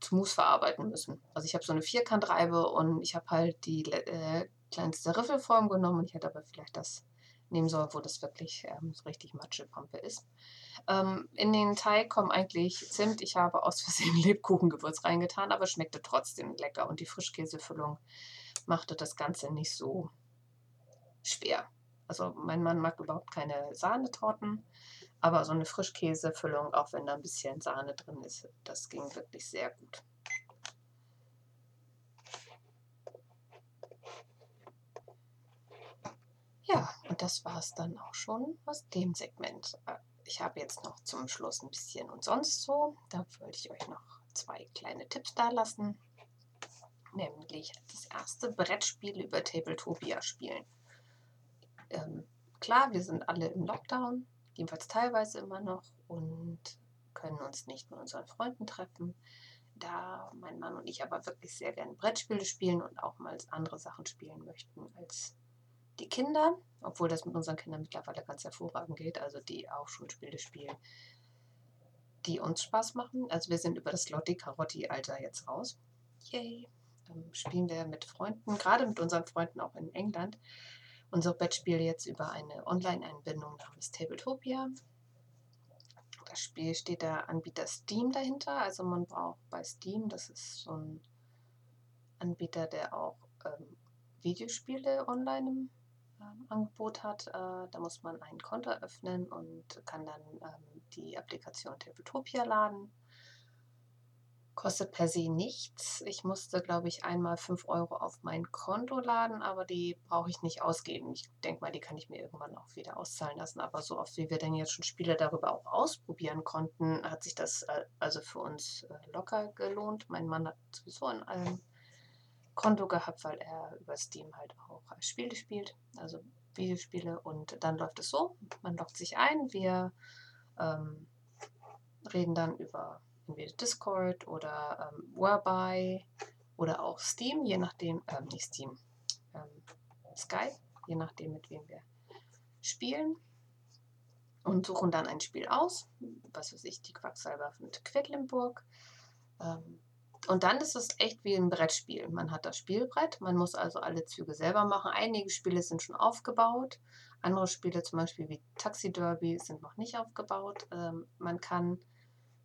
zu Mousse verarbeiten müssen. Also ich habe so eine Vierkantreibe und ich habe halt die äh, kleinste Riffelform genommen ich hätte aber vielleicht das nehmen soll, wo das wirklich ähm, so richtig Matschepampe ist. Ähm, in den Teig kommen eigentlich Zimt. Ich habe aus Versehen <laughs> Lebkuchengewürz reingetan, aber schmeckte trotzdem lecker. Und die Frischkäsefüllung machte das Ganze nicht so schwer. Also mein Mann mag überhaupt keine Sahnetorten, aber so eine Frischkäsefüllung, auch wenn da ein bisschen Sahne drin ist, das ging wirklich sehr gut. Ja, und das war es dann auch schon aus dem Segment. Äh, ich habe jetzt noch zum Schluss ein bisschen und sonst so. Da wollte ich euch noch zwei kleine Tipps da lassen. Nämlich das erste Brettspiel über Tabletopia spielen. Ähm, klar, wir sind alle im Lockdown, jedenfalls teilweise immer noch und können uns nicht mit unseren Freunden treffen. Da mein Mann und ich aber wirklich sehr gerne Brettspiele spielen und auch mal andere Sachen spielen möchten als die Kinder, obwohl das mit unseren Kindern mittlerweile ganz hervorragend geht, also die auch schon Spiele spielen, die uns Spaß machen. Also wir sind über das Lotti-Karotti-Alter jetzt raus. Yay! Dann spielen wir mit Freunden, gerade mit unseren Freunden auch in England, unser Brettspiel jetzt über eine Online-Einbindung namens Tabletopia. Das Spiel steht der Anbieter Steam dahinter. Also man braucht bei Steam, das ist so ein Anbieter, der auch ähm, Videospiele online im ähm, Angebot hat. Äh, da muss man ein Konto öffnen und kann dann ähm, die Applikation Tabletopia laden. Kostet per se nichts. Ich musste, glaube ich, einmal 5 Euro auf mein Konto laden, aber die brauche ich nicht ausgeben. Ich denke mal, die kann ich mir irgendwann auch wieder auszahlen lassen. Aber so oft, wie wir denn jetzt schon Spiele darüber auch ausprobieren konnten, hat sich das äh, also für uns äh, locker gelohnt. Mein Mann hat sowieso an allem Konto gehabt, weil er über Steam halt auch Spiele spielt, also Videospiele. Und dann läuft es so, man loggt sich ein, wir ähm, reden dann über entweder Discord oder ähm, Whereby oder auch Steam, je nachdem, äh, nicht Steam, ähm, Skype, je nachdem, mit wem wir spielen. Und suchen dann ein Spiel aus, was weiß ich, die Quacksalber von Quedlinburg. Ähm, und dann ist es echt wie ein Brettspiel. Man hat das Spielbrett, man muss also alle Züge selber machen. Einige Spiele sind schon aufgebaut, andere Spiele zum Beispiel wie Taxi Derby sind noch nicht aufgebaut. Ähm, man kann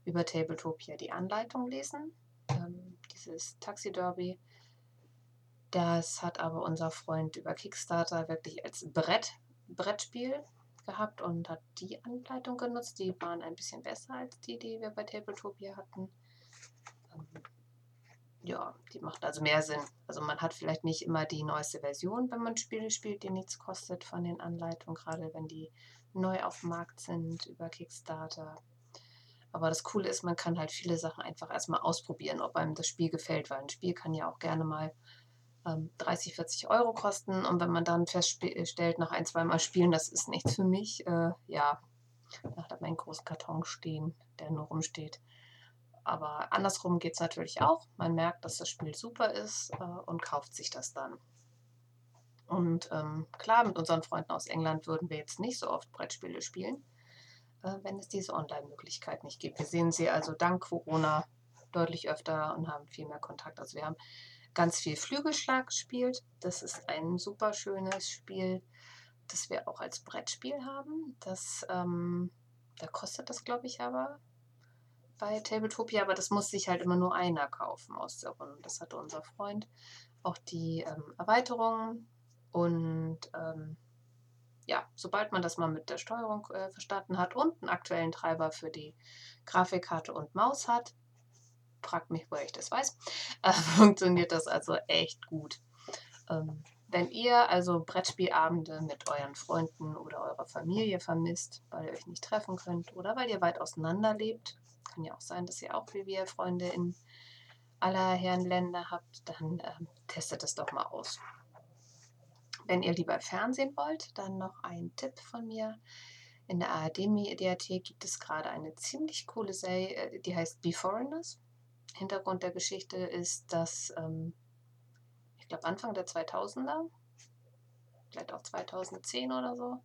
über Tabletopia die Anleitung lesen. Ähm, dieses Taxi Derby, das hat aber unser Freund über Kickstarter wirklich als Brett, Brettspiel gehabt und hat die Anleitung genutzt. Die waren ein bisschen besser als die, die wir bei Tabletopia hatten. Ähm, ja, die macht also mehr Sinn. Also man hat vielleicht nicht immer die neueste Version, wenn man Spiele spielt, die nichts kostet von den Anleitungen, gerade wenn die neu auf dem Markt sind über Kickstarter. Aber das Coole ist, man kann halt viele Sachen einfach erstmal ausprobieren, ob einem das Spiel gefällt, weil ein Spiel kann ja auch gerne mal ähm, 30, 40 Euro kosten. Und wenn man dann feststellt, nach ein, zwei Mal spielen, das ist nichts für mich, äh, ja, da hat man großen Karton stehen, der nur rumsteht. Aber andersrum geht es natürlich auch. Man merkt, dass das Spiel super ist äh, und kauft sich das dann. Und ähm, klar, mit unseren Freunden aus England würden wir jetzt nicht so oft Brettspiele spielen, wenn es diese Online-Möglichkeit nicht gibt. Wir sehen sie also dank Corona deutlich öfter und haben viel mehr Kontakt. Also wir haben ganz viel Flügelschlag gespielt. Das ist ein super schönes Spiel, das wir auch als Brettspiel haben. Das, ähm, da kostet das, glaube ich, aber bei Tabletopia, aber das muss sich halt immer nur einer kaufen aus der Runde. Das hatte unser Freund. Auch die ähm, Erweiterung und ähm, ja, sobald man das mal mit der Steuerung äh, verstanden hat und einen aktuellen Treiber für die Grafikkarte und Maus hat, fragt mich, woher ich das weiß, <laughs> äh, funktioniert das also echt gut. Ähm, wenn ihr also Brettspielabende mit euren Freunden oder eurer Familie vermisst, weil ihr euch nicht treffen könnt oder weil ihr weit auseinander lebt, kann ja auch sein, dass ihr auch wie wir Freunde in aller Herren Länder habt, dann ähm, testet es doch mal aus. Wenn ihr lieber Fernsehen wollt, dann noch ein Tipp von mir. In der ARD-Mediathek gibt es gerade eine ziemlich coole Serie, äh, die heißt Be Foreigners. Hintergrund der Geschichte ist, dass ähm, ich glaube Anfang der 2000er, vielleicht auch 2010 oder so,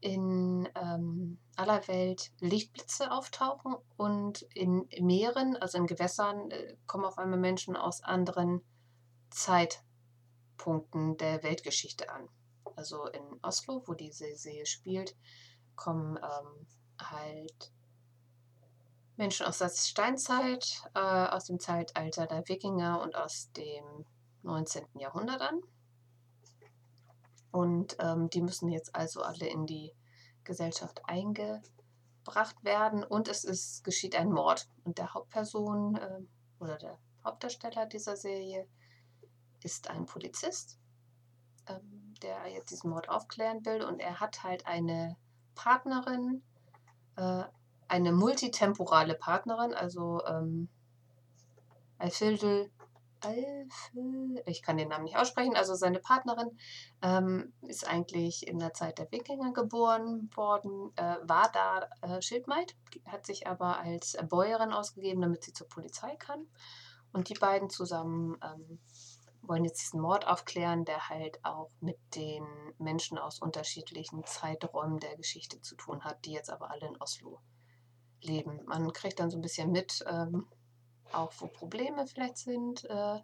in ähm, aller Welt Lichtblitze auftauchen und in Meeren, also in Gewässern, äh, kommen auf einmal Menschen aus anderen Zeitpunkten der Weltgeschichte an. also in Oslo, wo diese Serie spielt, kommen ähm, halt Menschen aus der Steinzeit, äh, aus dem Zeitalter der Wikinger und aus dem 19. Jahrhundert an. Und ähm, die müssen jetzt also alle in die Gesellschaft eingebracht werden. Und es ist, geschieht ein Mord. Und der Hauptperson äh, oder der Hauptdarsteller dieser Serie ist ein Polizist, ähm, der jetzt diesen Mord aufklären will. Und er hat halt eine Partnerin, äh, eine multitemporale Partnerin, also ähm, Alfildel, Alfil, ich kann den Namen nicht aussprechen, also seine Partnerin ähm, ist eigentlich in der Zeit der Wikinger geboren worden, äh, war da äh, Schildmaid, hat sich aber als Bäuerin ausgegeben, damit sie zur Polizei kann. Und die beiden zusammen ähm, wollen jetzt diesen Mord aufklären, der halt auch mit den Menschen aus unterschiedlichen Zeiträumen der Geschichte zu tun hat, die jetzt aber alle in Oslo leben. Man kriegt dann so ein bisschen mit, ähm, auch wo Probleme vielleicht sind äh,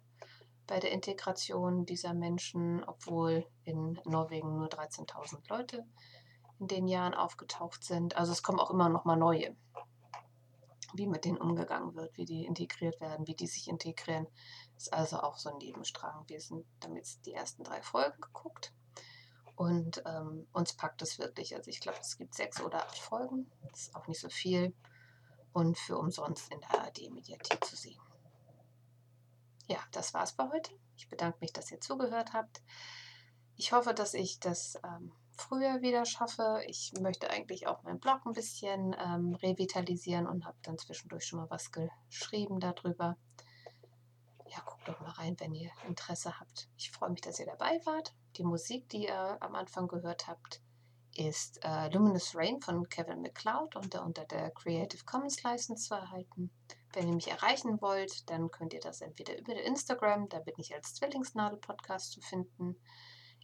bei der Integration dieser Menschen, obwohl in Norwegen nur 13.000 Leute in den Jahren aufgetaucht sind. Also es kommen auch immer noch mal neue, wie mit denen umgegangen wird, wie die integriert werden, wie die sich integrieren. Ist also auch so ein Nebenstrang. Wir sind damit die ersten drei Folgen geguckt. Und ähm, uns packt es wirklich. Also ich glaube, es gibt sechs oder acht Folgen. Das ist auch nicht so viel. Und für umsonst in der ARD-Mediathek zu sehen. Ja, das war's bei heute. Ich bedanke mich, dass ihr zugehört habt. Ich hoffe, dass ich das ähm, früher wieder schaffe. Ich möchte eigentlich auch meinen Blog ein bisschen ähm, revitalisieren und habe dann zwischendurch schon mal was geschrieben darüber. Ja, guckt doch mal rein, wenn ihr Interesse habt. Ich freue mich, dass ihr dabei wart. Die Musik, die ihr am Anfang gehört habt, ist äh, Luminous Rain von Kevin McLeod und unter der Creative Commons License zu erhalten. Wenn ihr mich erreichen wollt, dann könnt ihr das entweder über Instagram, da bin ich als Zwillingsnadel-Podcast zu finden.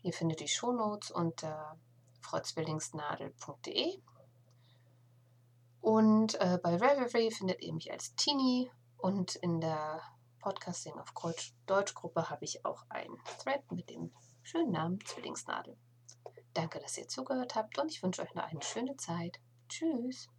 Ihr findet die Shownotes unter frauzwillingsnadel.de. Und äh, bei Reverie findet ihr mich als Tini und in der Podcasting auf Deutsch Gruppe habe ich auch einen Thread mit dem schönen Namen Zwillingsnadel. Danke, dass ihr zugehört habt und ich wünsche euch noch eine schöne Zeit. Tschüss.